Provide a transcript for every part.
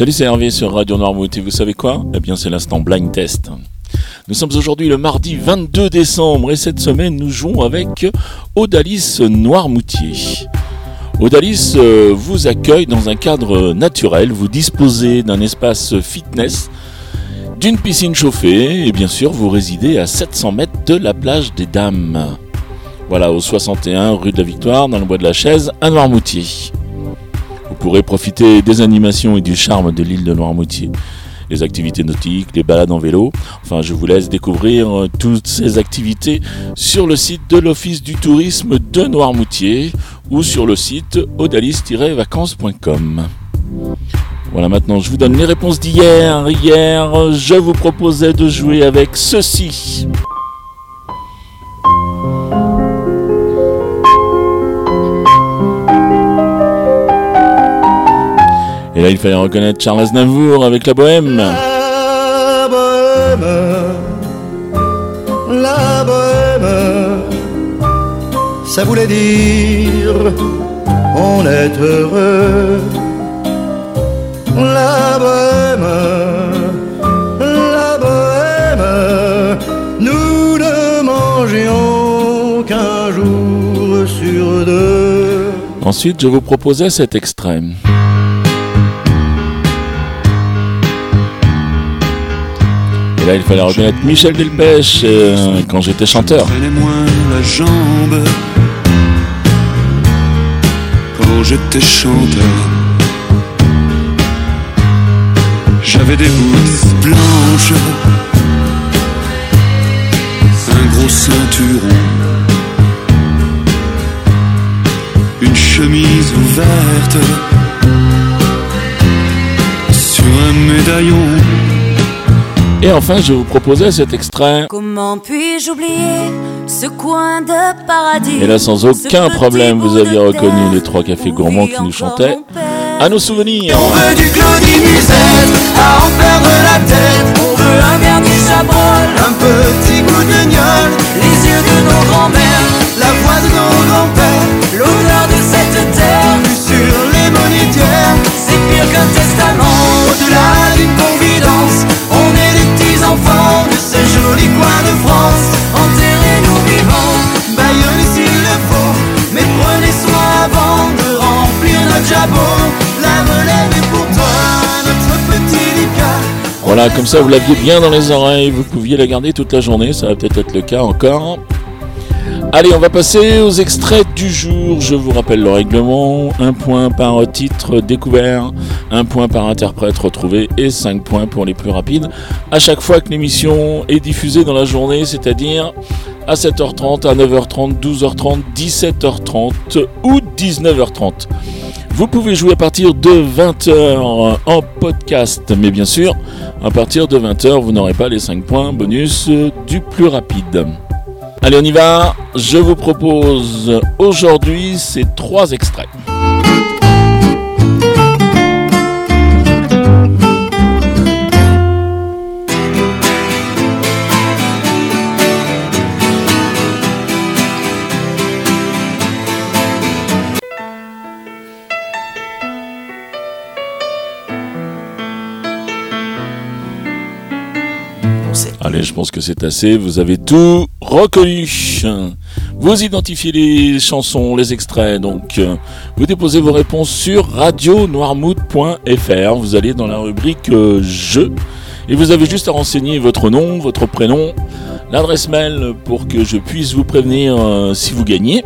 Salut, c'est Hervé sur Radio Noirmouth et vous savez quoi? Eh bien, c'est l'instant blind test. Nous sommes aujourd'hui le mardi 22 décembre et cette semaine nous jouons avec Odalis Noirmoutier. Odalis euh, vous accueille dans un cadre naturel, vous disposez d'un espace fitness, d'une piscine chauffée et bien sûr vous résidez à 700 mètres de la plage des Dames. Voilà, au 61 rue de la Victoire, dans le bois de la Chaise, à Noirmoutier pourrez profiter des animations et du charme de l'île de Noirmoutier. Les activités nautiques, les balades en vélo. Enfin, je vous laisse découvrir euh, toutes ces activités sur le site de l'Office du tourisme de Noirmoutier ou sur le site odalis-vacances.com. Voilà, maintenant je vous donne les réponses d'hier. Hier, je vous proposais de jouer avec ceci. Et là, il fallait reconnaître Charles Aznavour avec la bohème. La bohème, la bohème, ça voulait dire on est heureux. La bohème, la bohème, nous ne mangions qu'un jour sur deux. Ensuite, je vous proposais cet extrait. Et là, il fallait reconnaître Michel Delpech euh, quand j'étais chanteur. moins la jambe quand j'étais chanteur. J'avais des boules blanches, un gros ceinturon, une chemise ouverte sur un médaillon. Et enfin, je vous proposais cet extrait. Comment puis-je oublier ce coin de paradis Et là, sans aucun problème, vous aviez reconnu les trois cafés gourmands qui nous chantaient. À nos souvenirs. On veut du Claudie Musette, à en perdre la tête. Voilà, comme ça, vous l'aviez bien dans les oreilles. Vous pouviez la garder toute la journée. Ça va peut-être être le cas encore. Allez, on va passer aux extraits du jour. Je vous rappelle le règlement. Un point par titre découvert, un point par interprète retrouvé et cinq points pour les plus rapides. À chaque fois que l'émission est diffusée dans la journée, c'est-à-dire à 7h30, à 9h30, 12h30, 17h30 ou 19h30. Vous pouvez jouer à partir de 20h en podcast, mais bien sûr, à partir de 20h, vous n'aurez pas les 5 points bonus du plus rapide. Allez, on y va. Je vous propose aujourd'hui ces trois extraits. Allez, je pense que c'est assez. Vous avez tout reconnu. Vous identifiez les chansons, les extraits. Donc, euh, vous déposez vos réponses sur radionoirmout.fr. Vous allez dans la rubrique euh, Jeux. Et vous avez juste à renseigner votre nom, votre prénom, l'adresse mail pour que je puisse vous prévenir euh, si vous gagnez.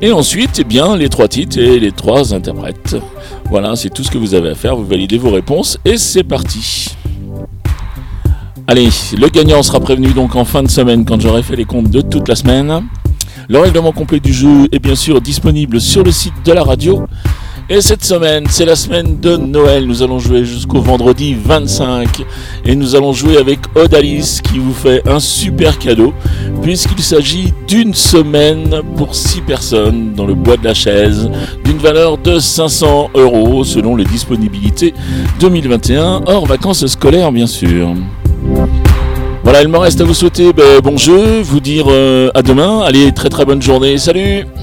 Et ensuite, eh bien, les trois titres et les trois interprètes. Voilà, c'est tout ce que vous avez à faire. Vous validez vos réponses et c'est parti. Allez, le gagnant sera prévenu donc en fin de semaine quand j'aurai fait les comptes de toute la semaine. Le règlement complet du jeu est bien sûr disponible sur le site de la radio. Et cette semaine, c'est la semaine de Noël. Nous allons jouer jusqu'au vendredi 25. Et nous allons jouer avec Odalis qui vous fait un super cadeau. Puisqu'il s'agit d'une semaine pour 6 personnes dans le bois de la chaise. D'une valeur de 500 euros selon les disponibilités 2021. Hors vacances scolaires bien sûr. Voilà, il me reste à vous souhaiter ben, bon jeu, vous dire euh, à demain. Allez, très très bonne journée. Salut